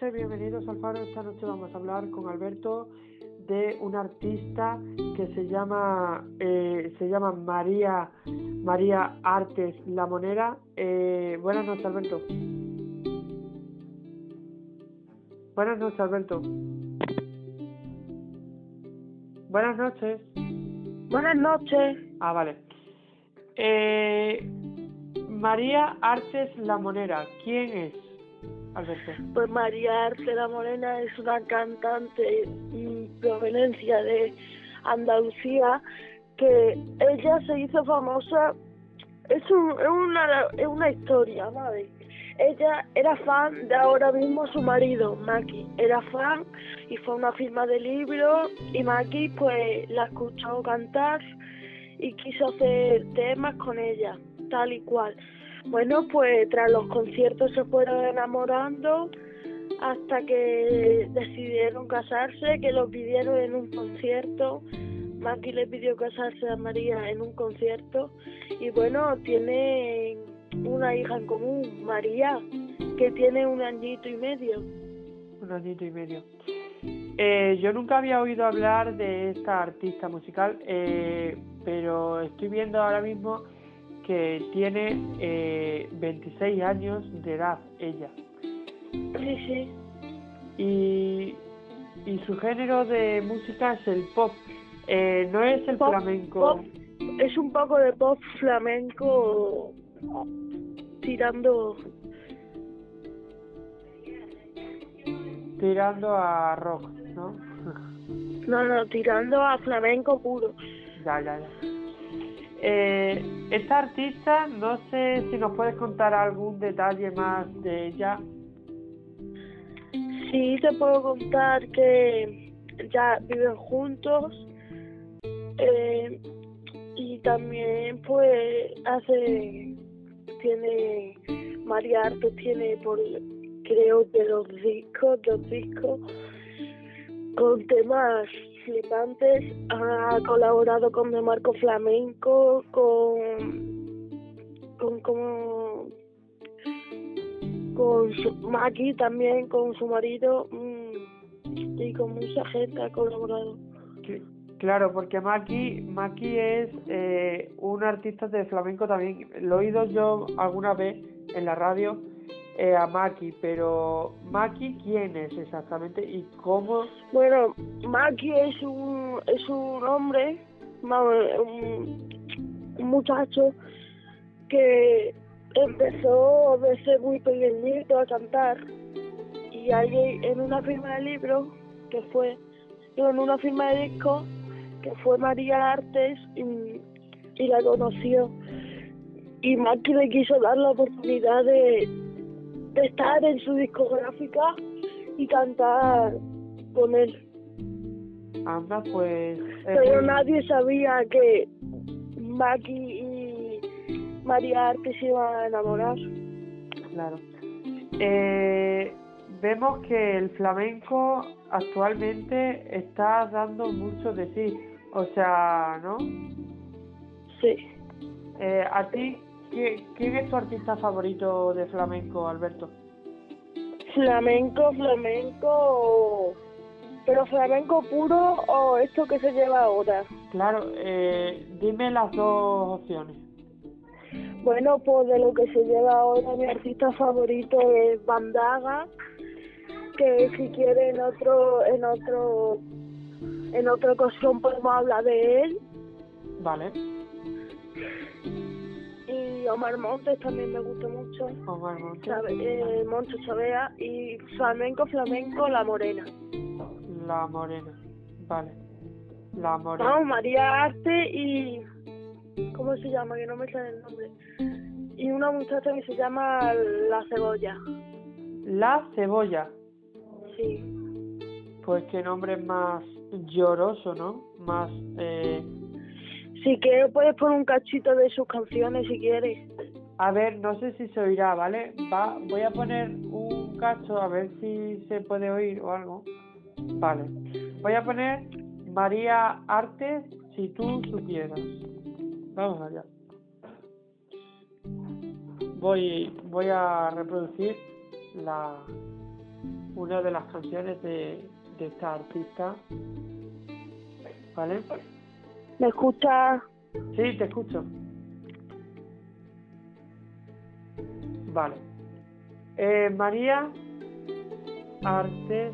noches, bienvenidos al Faro. Esta noche vamos a hablar con Alberto de un artista que se llama eh, se llama María María Artes La Monera. Eh, buenas noches, Alberto. Buenas noches, Alberto. Buenas noches. Buenas noches. Ah, vale. Eh, María Artes La Monera, ¿quién es? Pues María Arce La Morena es una cantante mm, proveniencia de Andalucía que ella se hizo famosa. Es, un, es, una, es una historia, ¿vale? Ella era fan de ahora mismo su marido, Maki. Era fan y fue una firma de libros y Maki pues la escuchó cantar y quiso hacer temas con ella, tal y cual. Bueno, pues tras los conciertos se fueron enamorando hasta que decidieron casarse, que lo pidieron en un concierto. Maki le pidió casarse a María en un concierto y bueno, tienen una hija en común, María, que tiene un añito y medio. Un añito y medio. Eh, yo nunca había oído hablar de esta artista musical, eh, pero estoy viendo ahora mismo que tiene eh, 26 años de edad ella. Sí, sí. Y, y su género de música es el pop. Eh, no es el Pop, flamenco. pop. Es un poco de pop flamenco tirando Tirando a rock, ¿no? no no tirando a flamenco puro ya, ya, ya. Eh, esta artista, no sé si nos puedes contar algún detalle más de ella. sí te puedo contar que ya viven juntos eh, y también pues hace tiene María Arte tiene por creo que los discos dos discos con temas flipantes ha colaborado con De Marco Flamenco con con como con su, Maki también con su marido mm, y con mucha gente ha colaborado Claro, porque Maki, Maki es eh, un artista de flamenco también. Lo he oído yo alguna vez en la radio eh, a Maki, pero Maki, ¿quién es exactamente y cómo? Bueno, Maki es un, es un hombre, un, muchacho que empezó de ser muy pequeñito a cantar y ahí en una firma de libros que fue, en una firma de discos que fue María Artes y, y la conoció y Maki le quiso dar la oportunidad de estar en su discográfica y cantar con él. Anda, pues... es Pero muy- nadie sabía que Maki y María Arte se iban a enamorar. Claro. Eh, vemos que el flamenco actualmente está dando mucho de sí. O sea, ¿no? Sí. Eh, ¿A ti ¿qué- quién es tu artista favorito de flamenco, Alberto? Flamenco, flamenco. Pero flamenco puro o esto que se lleva ahora. Claro, eh, dime las dos opciones. Bueno, pues de lo que se lleva ahora mi artista favorito es Bandaga, que si quiere en otro, en otro, en otra ocasión podemos hablar de él. Vale, Omar Montes también me gusta mucho. Omar Montes. Sabe- eh, Moncho Chavea y flamenco, flamenco, La Morena. La Morena. Vale. La Morena. Vamos, María Arte y... ¿Cómo se llama? Que no me sale el nombre. Y una muchacha que se llama La Cebolla. La Cebolla. Sí. Pues qué nombre más lloroso, ¿no? Más... Eh... Si quieres puedes poner un cachito de sus canciones si quieres. A ver, no sé si se oirá, ¿vale? Va, voy a poner un cacho a ver si se puede oír o algo. Vale. Voy a poner María Artes, si tú supieras. Vamos allá. Voy, voy a reproducir la, una de las canciones de, de esta artista. ¿Vale? ¿Me escuchas? Sí, te escucho. Vale. Eh, María Artes.